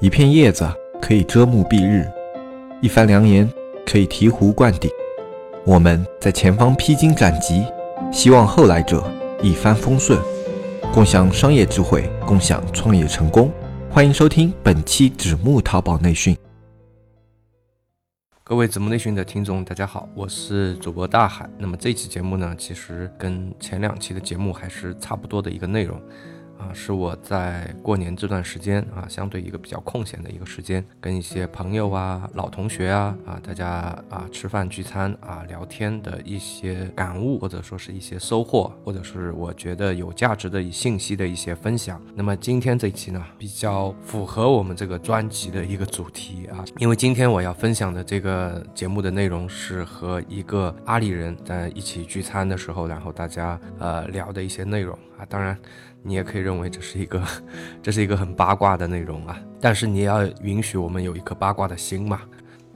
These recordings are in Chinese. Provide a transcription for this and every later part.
一片叶子可以遮目蔽日，一番良言可以醍醐灌顶。我们在前方披荆斩棘，希望后来者一帆风顺，共享商业智慧，共享创业成功。欢迎收听本期纸木淘宝内训。各位子木内训的听众，大家好，我是主播大海。那么这期节目呢，其实跟前两期的节目还是差不多的一个内容。啊，是我在过年这段时间啊，相对一个比较空闲的一个时间，跟一些朋友啊、老同学啊啊，大家啊吃饭聚餐啊聊天的一些感悟，或者说是一些收获，或者是我觉得有价值的信息的一些分享。那么今天这一期呢，比较符合我们这个专辑的一个主题啊，因为今天我要分享的这个节目的内容是和一个阿里人在一起聚餐的时候，然后大家呃聊的一些内容当然。你也可以认为这是一个，这是一个很八卦的内容啊，但是你也要允许我们有一颗八卦的心嘛。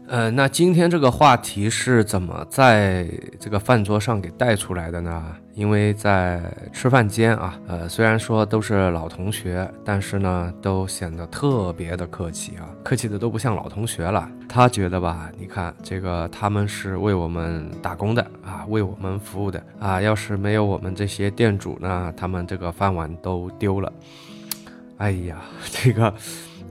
呃，那今天这个话题是怎么在这个饭桌上给带出来的呢？因为在吃饭间啊，呃，虽然说都是老同学，但是呢，都显得特别的客气啊，客气的都不像老同学了。他觉得吧，你看这个他们是为我们打工的啊，为我们服务的啊，要是没有我们这些店主呢，他们这个饭碗都丢了。哎呀，这个。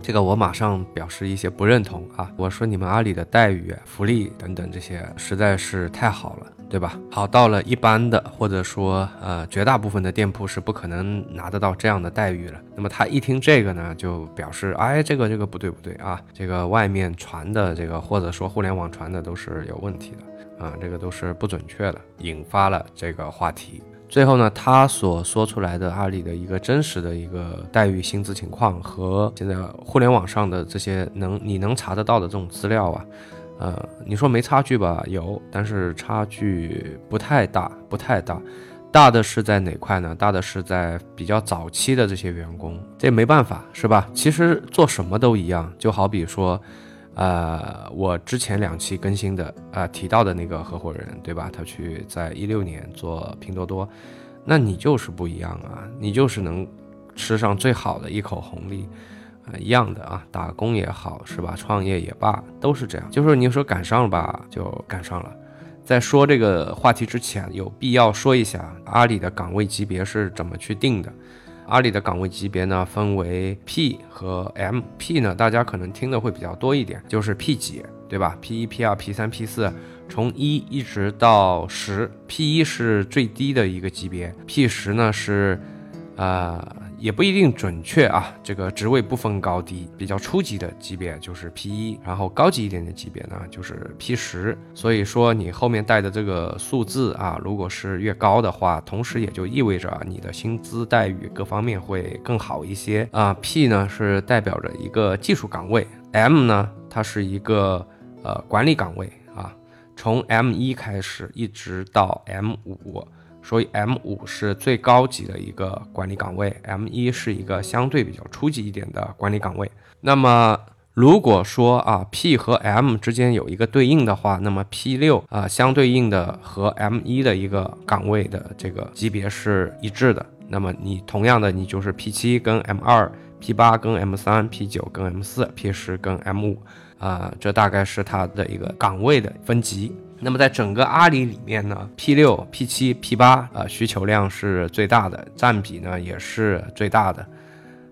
这个我马上表示一些不认同啊！我说你们阿里的待遇、福利等等这些实在是太好了，对吧？好到了一般的或者说呃绝大部分的店铺是不可能拿得到这样的待遇了。那么他一听这个呢，就表示哎，这个这个不对不对啊！这个外面传的这个或者说互联网传的都是有问题的啊，这个都是不准确的，引发了这个话题。最后呢，他所说出来的阿里的一个真实的一个待遇、薪资情况和现在互联网上的这些能你能查得到的这种资料啊，呃，你说没差距吧？有，但是差距不太大，不太大。大的是在哪块呢？大的是在比较早期的这些员工，这没办法，是吧？其实做什么都一样，就好比说。呃，我之前两期更新的啊提到的那个合伙人，对吧？他去在一六年做拼多多，那你就是不一样啊，你就是能吃上最好的一口红利，啊，一样的啊，打工也好是吧？创业也罢，都是这样。就是你说赶上了吧，就赶上了。在说这个话题之前，有必要说一下阿里的岗位级别是怎么去定的。阿里的岗位级别呢，分为 P 和 M。P 呢，大家可能听的会比较多一点，就是 P 级，对吧？P 一、P 二、P 三、P 四，从一一直到十。P 一是最低的一个级别，P 十呢是，呃。也不一定准确啊，这个职位不分高低，比较初级的级别就是 P 一，然后高级一点的级别呢就是 P 十。所以说你后面带的这个数字啊，如果是越高的话，同时也就意味着你的薪资待遇各方面会更好一些啊。P 呢是代表着一个技术岗位，M 呢它是一个呃管理岗位啊，从 M 一开始一直到 M 五。所以 M 五是最高级的一个管理岗位，M 一是一个相对比较初级一点的管理岗位。那么如果说啊 P 和 M 之间有一个对应的话，那么 P 六啊相对应的和 M 一的一个岗位的这个级别是一致的。那么你同样的你就是 P 七跟 M 二，P 八跟 M 三，P 九跟 M 四，P 十跟 M 五啊，这大概是它的一个岗位的分级。那么在整个阿里里面呢，P 六、P 七、P 八啊，需求量是最大的，占比呢也是最大的。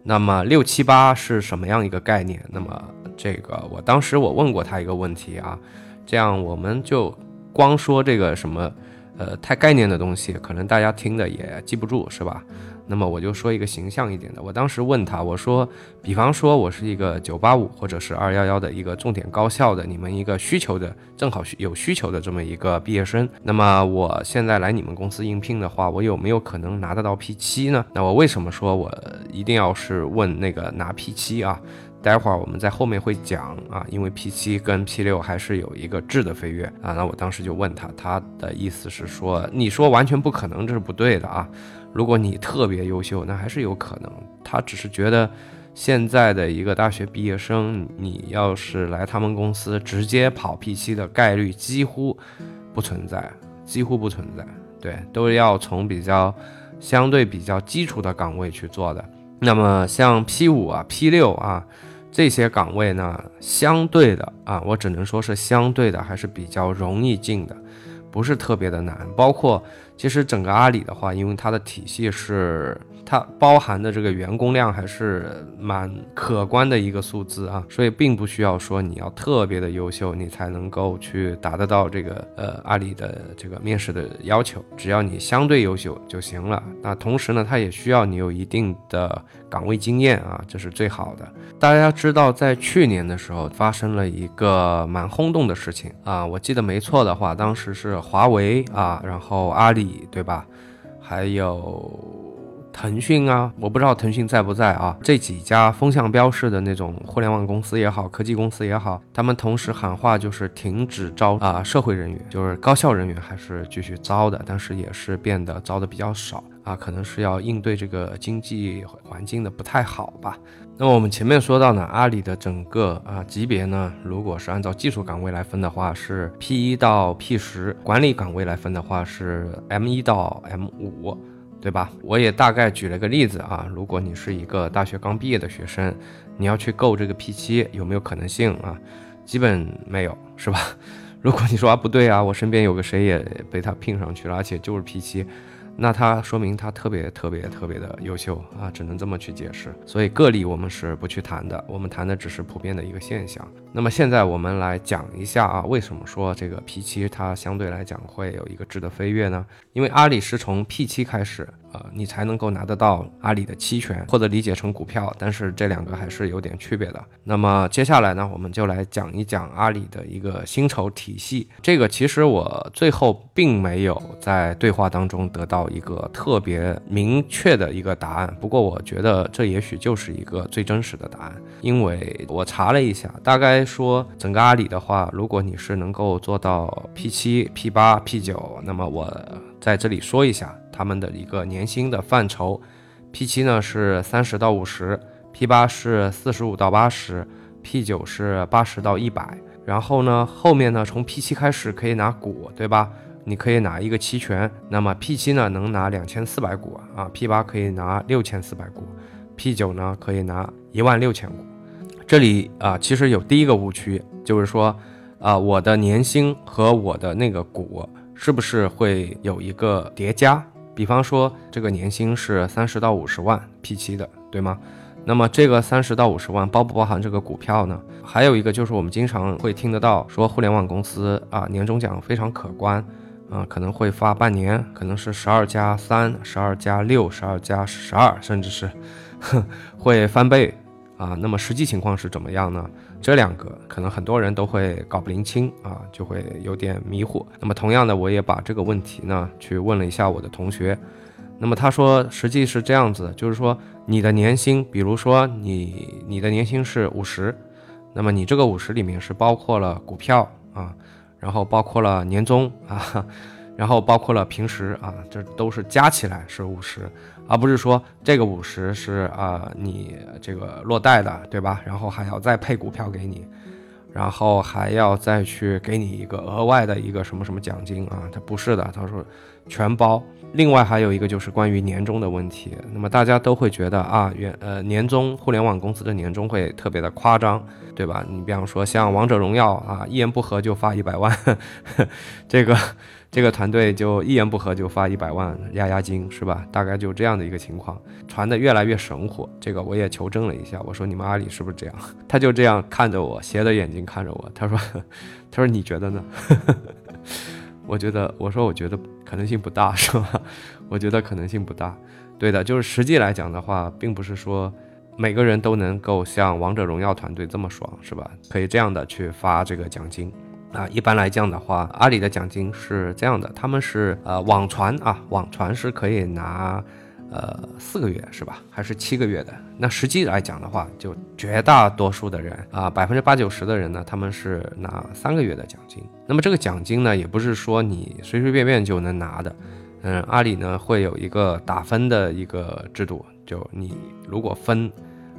那么六七八是什么样一个概念？那么这个我当时我问过他一个问题啊，这样我们就光说这个什么呃太概念的东西，可能大家听的也记不住，是吧？那么我就说一个形象一点的，我当时问他，我说，比方说我是一个九八五或者是二幺幺的一个重点高校的，你们一个需求的正好有需求的这么一个毕业生，那么我现在来你们公司应聘的话，我有没有可能拿得到 P 七呢？那我为什么说我一定要是问那个拿 P 七啊？待会儿我们在后面会讲啊，因为 P 七跟 P 六还是有一个质的飞跃啊。那我当时就问他，他的意思是说，你说完全不可能，这是不对的啊。如果你特别优秀，那还是有可能。他只是觉得，现在的一个大学毕业生，你要是来他们公司直接跑 P7 的概率几乎不存在，几乎不存在。对，都要从比较相对比较基础的岗位去做的。那么像 P5 啊、P6 啊这些岗位呢，相对的啊，我只能说是相对的，还是比较容易进的，不是特别的难。包括其实整个阿里的话，因为它的体系是。它包含的这个员工量还是蛮可观的一个数字啊，所以并不需要说你要特别的优秀，你才能够去达得到这个呃阿里的这个面试的要求，只要你相对优秀就行了。那同时呢，它也需要你有一定的岗位经验啊，这是最好的。大家知道，在去年的时候发生了一个蛮轰动的事情啊，我记得没错的话，当时是华为啊，然后阿里对吧，还有。腾讯啊，我不知道腾讯在不在啊。这几家风向标式的那种互联网公司也好，科技公司也好，他们同时喊话就是停止招啊社会人员，就是高校人员还是继续招的，但是也是变得招的比较少啊，可能是要应对这个经济环境的不太好吧。那么我们前面说到呢，阿里的整个啊级别呢，如果是按照技术岗位来分的话，是 P 一到 P 十；管理岗位来分的话是 M 一到 M 五。对吧？我也大概举了个例子啊，如果你是一个大学刚毕业的学生，你要去够这个 P 七，有没有可能性啊？基本没有，是吧？如果你说啊不对啊，我身边有个谁也被他聘上去了，而且就是 P 七。那他说明他特别特别特别的优秀啊，只能这么去解释。所以个例我们是不去谈的，我们谈的只是普遍的一个现象。那么现在我们来讲一下啊，为什么说这个 P 七它相对来讲会有一个质的飞跃呢？因为阿里是从 P 七开始。呃，你才能够拿得到阿里的期权，或者理解成股票，但是这两个还是有点区别的。那么接下来呢，我们就来讲一讲阿里的一个薪酬体系。这个其实我最后并没有在对话当中得到一个特别明确的一个答案。不过我觉得这也许就是一个最真实的答案，因为我查了一下，大概说整个阿里的话，如果你是能够做到 P 七、P 八、P 九，那么我在这里说一下。他们的一个年薪的范畴，P 七呢是三十到五十，P 八是四十五到八十，P 九是八十到一百。然后呢，后面呢从 P 七开始可以拿股，对吧？你可以拿一个期权。那么 P 七呢能拿两千四百股啊，P 八可以拿六千四百股，P 九呢可以拿一万六千股。这里啊其实有第一个误区，就是说啊我的年薪和我的那个股是不是会有一个叠加？比方说，这个年薪是三十到五十万 P 七的，对吗？那么这个三十到五十万包不包含这个股票呢？还有一个就是我们经常会听得到说，互联网公司啊，年终奖非常可观，啊，可能会发半年，可能是十二加三、十二加六、十二加十二，甚至是会翻倍。啊，那么实际情况是怎么样呢？这两个可能很多人都会搞不灵清啊，就会有点迷糊。那么同样的，我也把这个问题呢去问了一下我的同学，那么他说实际是这样子，就是说你的年薪，比如说你你的年薪是五十，那么你这个五十里面是包括了股票啊，然后包括了年终啊。然后包括了平时啊，这都是加起来是五十，而不是说这个五十是啊你这个落袋的，对吧？然后还要再配股票给你，然后还要再去给你一个额外的一个什么什么奖金啊？他不是的，他说全包。另外还有一个就是关于年终的问题，那么大家都会觉得啊，原呃年终互联网公司的年终会特别的夸张，对吧？你比方说像王者荣耀啊，一言不合就发一百万，这个。这个团队就一言不合就发一百万压压惊，是吧？大概就这样的一个情况，传的越来越神火。这个我也求证了一下，我说你们阿里是不是这样？他就这样看着我，斜着眼睛看着我，他说：“ 他说你觉得呢？” 我觉得，我说我觉得可能性不大，是吧？我觉得可能性不大。对的，就是实际来讲的话，并不是说每个人都能够像王者荣耀团队这么爽，是吧？可以这样的去发这个奖金。啊，一般来讲的话，阿里的奖金是这样的，他们是呃网传啊，网传是可以拿呃四个月是吧？还是七个月的？那实际来讲的话，就绝大多数的人啊，百分之八九十的人呢，他们是拿三个月的奖金。那么这个奖金呢，也不是说你随随便便就能拿的，嗯，阿里呢会有一个打分的一个制度，就你如果分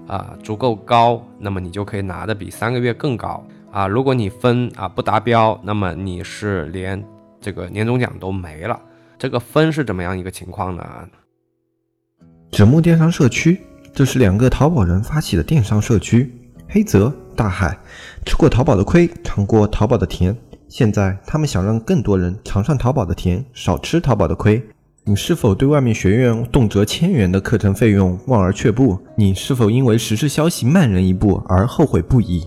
啊足够高，那么你就可以拿的比三个月更高。啊，如果你分啊不达标，那么你是连这个年终奖都没了。这个分是怎么样一个情况呢？纸木电商社区，这是两个淘宝人发起的电商社区，黑泽、大海，吃过淘宝的亏，尝过淘宝的甜。现在他们想让更多人尝上淘宝的甜，少吃淘宝的亏。你是否对外面学院动辄千元的课程费用望而却步？你是否因为实时消息慢人一步而后悔不已？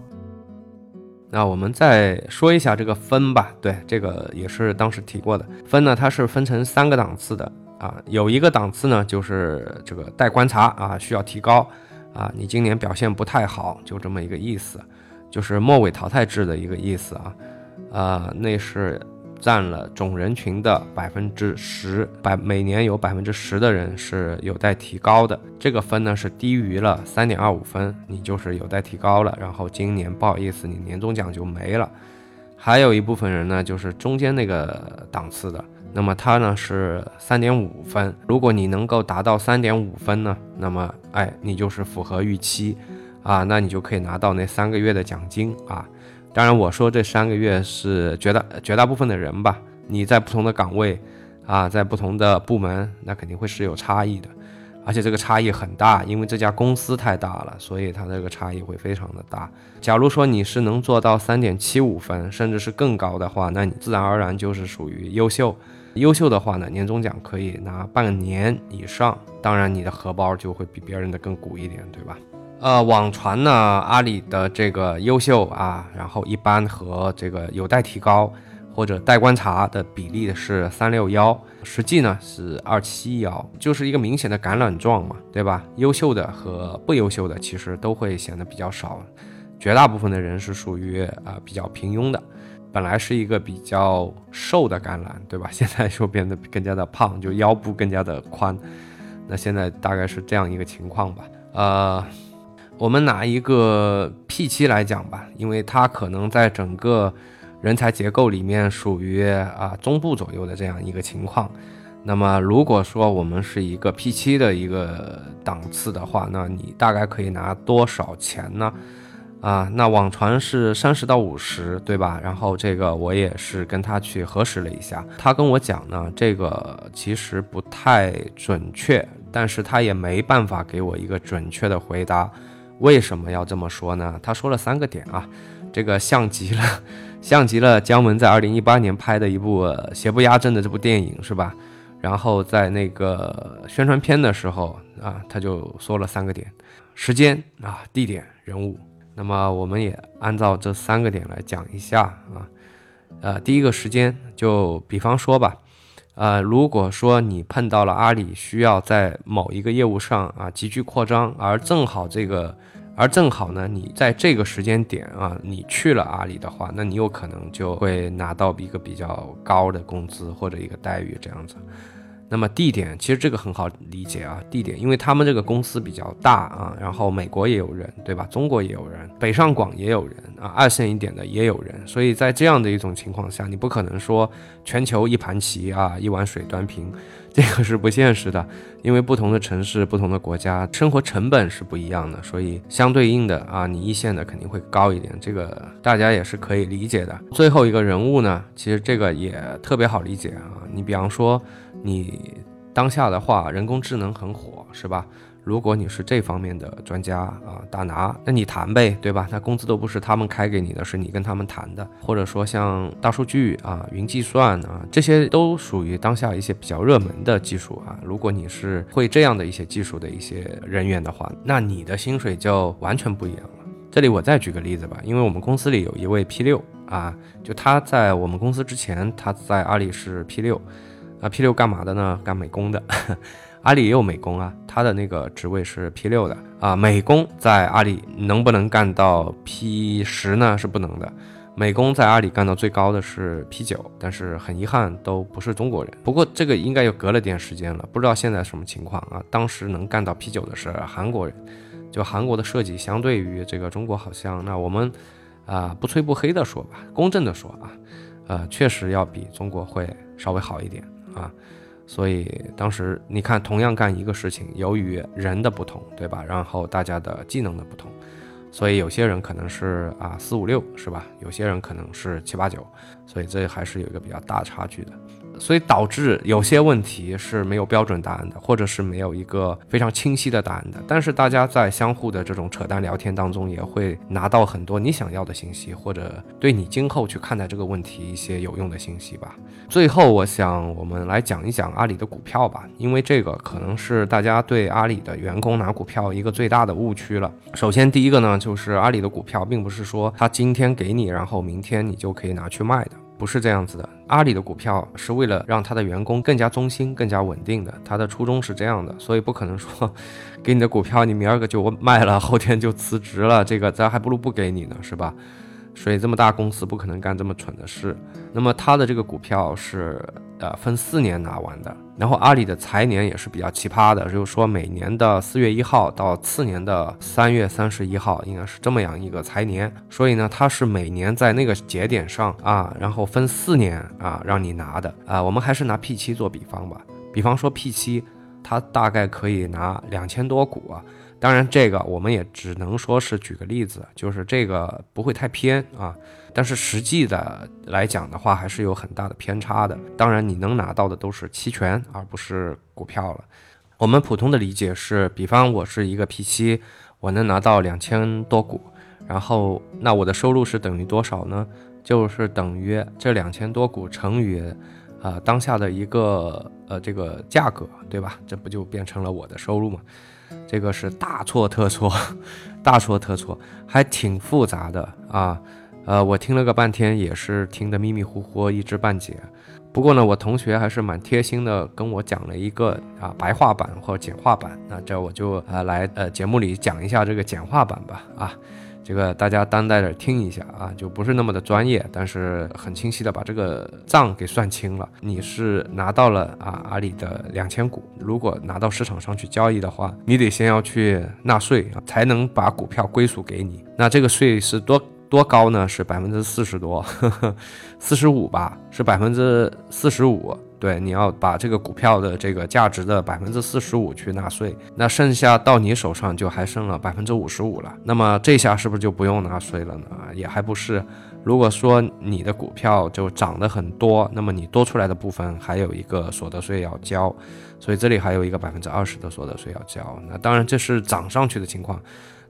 那我们再说一下这个分吧，对，这个也是当时提过的。分呢，它是分成三个档次的啊，有一个档次呢就是这个待观察啊，需要提高啊，你今年表现不太好，就这么一个意思，就是末尾淘汰制的一个意思啊，啊，那是。占了总人群的百分之十，百每年有百分之十的人是有待提高的。这个分呢是低于了三点二五分，你就是有待提高了。然后今年不好意思，你年终奖就没了。还有一部分人呢，就是中间那个档次的，那么他呢是三点五分。如果你能够达到三点五分呢，那么哎，你就是符合预期啊，那你就可以拿到那三个月的奖金啊。当然，我说这三个月是绝大绝大部分的人吧。你在不同的岗位，啊，在不同的部门，那肯定会是有差异的，而且这个差异很大，因为这家公司太大了，所以它这个差异会非常的大。假如说你是能做到三点七五分，甚至是更高的话，那你自然而然就是属于优秀。优秀的话呢，年终奖可以拿半年以上，当然你的荷包就会比别人的更鼓一点，对吧？呃，网传呢，阿里的这个优秀啊，然后一般和这个有待提高或者待观察的比例是三六幺，实际呢是二七幺，就是一个明显的橄榄状嘛，对吧？优秀的和不优秀的其实都会显得比较少，绝大部分的人是属于啊比较平庸的，本来是一个比较瘦的橄榄，对吧？现在就变得更加的胖，就腰部更加的宽，那现在大概是这样一个情况吧，呃。我们拿一个 P 七来讲吧，因为它可能在整个人才结构里面属于啊中部左右的这样一个情况。那么如果说我们是一个 P 七的一个档次的话，那你大概可以拿多少钱呢？啊，那网传是三十到五十，对吧？然后这个我也是跟他去核实了一下，他跟我讲呢，这个其实不太准确，但是他也没办法给我一个准确的回答。为什么要这么说呢？他说了三个点啊，这个像极了，像极了姜文在二零一八年拍的一部《邪不压正》的这部电影，是吧？然后在那个宣传片的时候啊，他就说了三个点：时间啊、地点、人物。那么我们也按照这三个点来讲一下啊。呃，第一个时间，就比方说吧。呃，如果说你碰到了阿里需要在某一个业务上啊急剧扩张，而正好这个，而正好呢，你在这个时间点啊，你去了阿里的话，那你有可能就会拿到一个比较高的工资或者一个待遇这样子。那么地点其实这个很好理解啊，地点，因为他们这个公司比较大啊，然后美国也有人，对吧？中国也有人，北上广也有人啊，二线一点的也有人，所以在这样的一种情况下，你不可能说全球一盘棋啊，一碗水端平，这个是不现实的，因为不同的城市、不同的国家，生活成本是不一样的，所以相对应的啊，你一线的肯定会高一点，这个大家也是可以理解的。最后一个人物呢，其实这个也特别好理解啊，你比方说。你当下的话，人工智能很火，是吧？如果你是这方面的专家啊，大拿，那你谈呗，对吧？那工资都不是他们开给你的，是你跟他们谈的。或者说像大数据啊、云计算啊，这些都属于当下一些比较热门的技术啊。如果你是会这样的一些技术的一些人员的话，那你的薪水就完全不一样了。这里我再举个例子吧，因为我们公司里有一位 P 六啊，就他在我们公司之前，他在阿里是 P 六。啊，P 六干嘛的呢？干美工的，阿里也有美工啊，他的那个职位是 P 六的啊。美工在阿里能不能干到 P 十呢？是不能的。美工在阿里干到最高的是 P 九，但是很遗憾都不是中国人。不过这个应该又隔了点时间了，不知道现在什么情况啊。当时能干到 P 九的是韩国人，就韩国的设计相对于这个中国好像，那我们啊，不吹不黑的说吧，公正的说啊，呃，确实要比中国会稍微好一点啊。所以当时你看，同样干一个事情，由于人的不同，对吧？然后大家的技能的不同，所以有些人可能是啊四五六，是吧？有些人可能是七八九，所以这还是有一个比较大差距的。所以导致有些问题是没有标准答案的，或者是没有一个非常清晰的答案的。但是大家在相互的这种扯淡聊天当中，也会拿到很多你想要的信息，或者对你今后去看待这个问题一些有用的信息吧。最后，我想我们来讲一讲阿里的股票吧，因为这个可能是大家对阿里的员工拿股票一个最大的误区了。首先，第一个呢，就是阿里的股票并不是说他今天给你，然后明天你就可以拿去卖的。不是这样子的，阿里的股票是为了让他的员工更加忠心、更加稳定的，他的初衷是这样的，所以不可能说给你的股票你明儿个就卖了，后天就辞职了，这个咱还不如不给你呢，是吧？所以这么大公司不可能干这么蠢的事。那么他的这个股票是呃分四年拿完的，然后阿里的财年也是比较奇葩的，就是说每年的四月一号到次年的三月三十一号，应该是这么样一个财年。所以呢，它是每年在那个节点上啊，然后分四年啊让你拿的啊。我们还是拿 P 七做比方吧，比方说 P 七，它大概可以拿两千多股啊。当然，这个我们也只能说是举个例子，就是这个不会太偏啊。但是实际的来讲的话，还是有很大的偏差的。当然，你能拿到的都是期权，而不是股票了。我们普通的理解是，比方我是一个 P 七，我能拿到两千多股，然后那我的收入是等于多少呢？就是等于这两千多股乘以，呃，当下的一个呃这个价格，对吧？这不就变成了我的收入吗？这个是大错特错，大错特错，还挺复杂的啊。呃，我听了个半天，也是听得迷迷糊糊，一知半解。不过呢，我同学还是蛮贴心的，跟我讲了一个啊白话版或简化版。那这我就啊来呃节目里讲一下这个简化版吧啊。这个大家担待着听一下啊，就不是那么的专业，但是很清晰的把这个账给算清了。你是拿到了啊阿里的两千股，如果拿到市场上去交易的话，你得先要去纳税啊，才能把股票归属给你。那这个税是多多高呢？是百分之四十多，四十五吧，是百分之四十五。对，你要把这个股票的这个价值的百分之四十五去纳税，那剩下到你手上就还剩了百分之五十五了。那么这下是不是就不用纳税了呢？也还不是。如果说你的股票就涨得很多，那么你多出来的部分还有一个所得税要交，所以这里还有一个百分之二十的所得税要交。那当然这是涨上去的情况。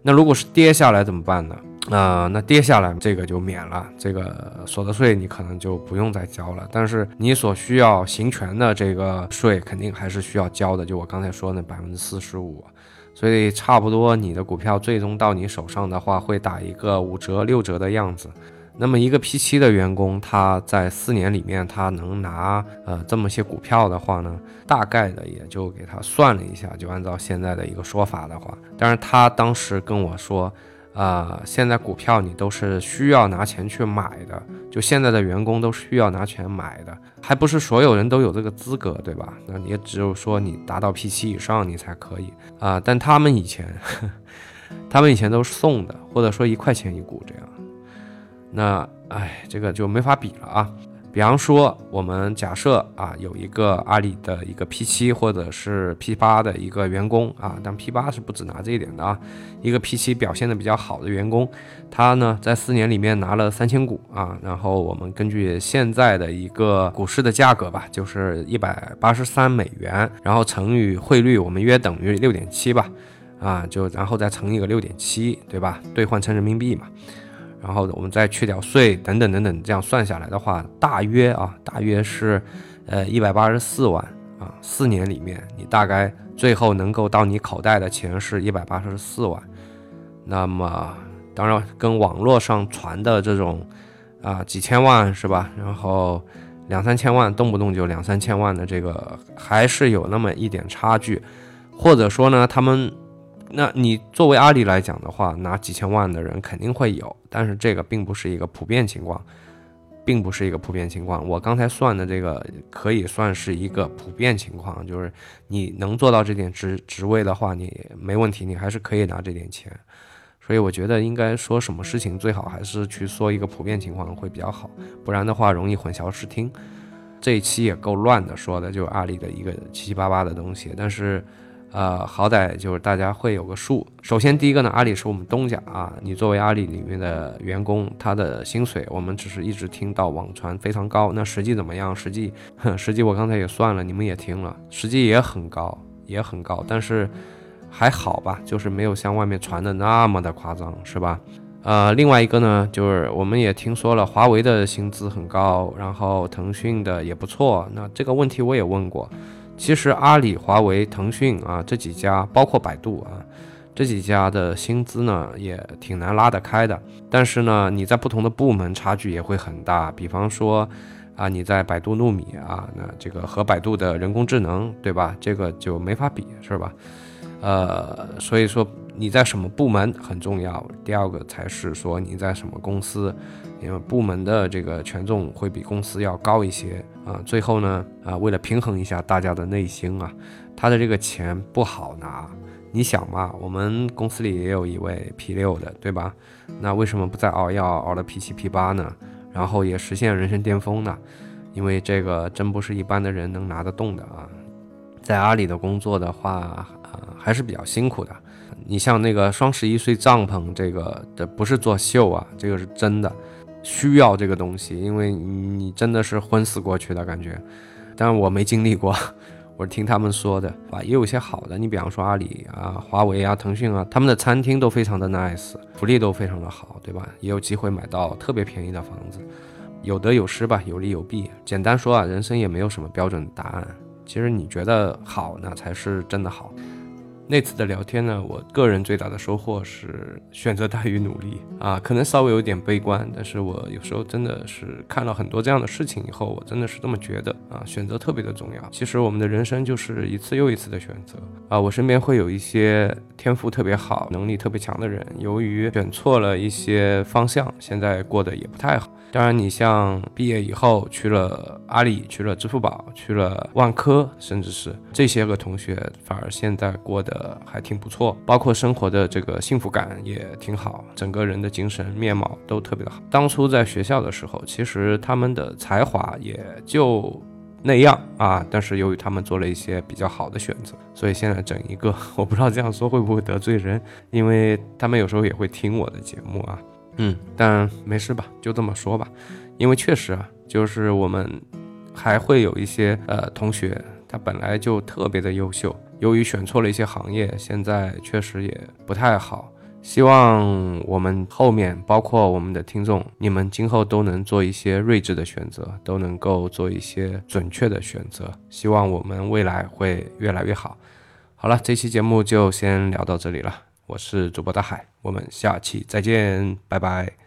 那如果是跌下来怎么办呢？啊，那跌下来这个就免了，这个所得税你可能就不用再交了。但是你所需要行权的这个税肯定还是需要交的，就我刚才说那百分之四十五。所以差不多你的股票最终到你手上的话，会打一个五折六折的样子。那么一个 P 七的员工，他在四年里面他能拿呃这么些股票的话呢，大概的也就给他算了一下，就按照现在的一个说法的话，但是他当时跟我说，啊，现在股票你都是需要拿钱去买的，就现在的员工都是需要拿钱买的，还不是所有人都有这个资格，对吧？那也只有说你达到 P 七以上你才可以啊，但他们以前，他们以前都是送的，或者说一块钱一股这样。那哎，这个就没法比了啊。比方说，我们假设啊，有一个阿里的一个 P 七或者是 P 八的一个员工啊，但 P 八是不止拿这一点的啊。一个 P 七表现的比较好的员工，他呢在四年里面拿了三千股啊，然后我们根据现在的一个股市的价格吧，就是一百八十三美元，然后乘以汇率，我们约等于六点七吧，啊，就然后再乘一个六点七，对吧？兑换成人民币嘛。然后我们再去掉税等等等等，这样算下来的话，大约啊，大约是，呃，一百八十四万啊。四年里面，你大概最后能够到你口袋的钱是一百八十四万。那么，当然跟网络上传的这种啊几千万是吧？然后两三千万，动不动就两三千万的这个，还是有那么一点差距，或者说呢，他们。那你作为阿里来讲的话，拿几千万的人肯定会有，但是这个并不是一个普遍情况，并不是一个普遍情况。我刚才算的这个可以算是一个普遍情况，就是你能做到这点职职位的话，你没问题，你还是可以拿这点钱。所以我觉得应该说什么事情最好还是去说一个普遍情况会比较好，不然的话容易混淆视听。这一期也够乱的，说的就是阿里的一个七七八八的东西，但是。呃，好歹就是大家会有个数。首先，第一个呢，阿里是我们东家啊。你作为阿里里面的员工，他的薪水我们只是一直听到网传非常高。那实际怎么样？实际，实际我刚才也算了，你们也听了，实际也很高，也很高。但是还好吧，就是没有像外面传的那么的夸张，是吧？呃，另外一个呢，就是我们也听说了，华为的薪资很高，然后腾讯的也不错。那这个问题我也问过。其实阿里、华为、腾讯啊这几家，包括百度啊这几家的薪资呢，也挺难拉得开的。但是呢，你在不同的部门差距也会很大。比方说啊，你在百度糯米啊，那这个和百度的人工智能，对吧？这个就没法比，是吧？呃，所以说你在什么部门很重要。第二个才是说你在什么公司。因为部门的这个权重会比公司要高一些啊，最后呢啊，为了平衡一下大家的内心啊，他的这个钱不好拿。你想嘛，我们公司里也有一位 P 六的，对吧？那为什么不再熬药熬到 P 七 P 八呢？然后也实现人生巅峰呢？因为这个真不是一般的人能拿得动的啊。在阿里的工作的话啊，还是比较辛苦的。你像那个双十一睡帐篷这个的，不是作秀啊，这个是真的。需要这个东西，因为你真的是昏死过去的感觉，但是我没经历过，我是听他们说的啊，也有些好的，你比方说阿里啊、华为啊、腾讯啊，他们的餐厅都非常的 nice，福利都非常的好，对吧？也有机会买到特别便宜的房子，有得有失吧，有利有弊。简单说啊，人生也没有什么标准答案，其实你觉得好，那才是真的好。那次的聊天呢，我个人最大的收获是选择大于努力啊，可能稍微有点悲观，但是我有时候真的是看了很多这样的事情以后，我真的是这么觉得啊，选择特别的重要。其实我们的人生就是一次又一次的选择啊，我身边会有一些天赋特别好、能力特别强的人，由于选错了一些方向，现在过得也不太好。当然，你像毕业以后去了阿里、去了支付宝、去了万科，甚至是这些个同学，反而现在过得还挺不错，包括生活的这个幸福感也挺好，整个人的精神面貌都特别的好。当初在学校的时候，其实他们的才华也就那样啊，但是由于他们做了一些比较好的选择，所以现在整一个，我不知道这样说会不会得罪人，因为他们有时候也会听我的节目啊。嗯，但没事吧，就这么说吧，因为确实啊，就是我们还会有一些呃同学，他本来就特别的优秀，由于选错了一些行业，现在确实也不太好。希望我们后面包括我们的听众，你们今后都能做一些睿智的选择，都能够做一些准确的选择。希望我们未来会越来越好。好了，这期节目就先聊到这里了。我是主播大海，我们下期再见，拜拜。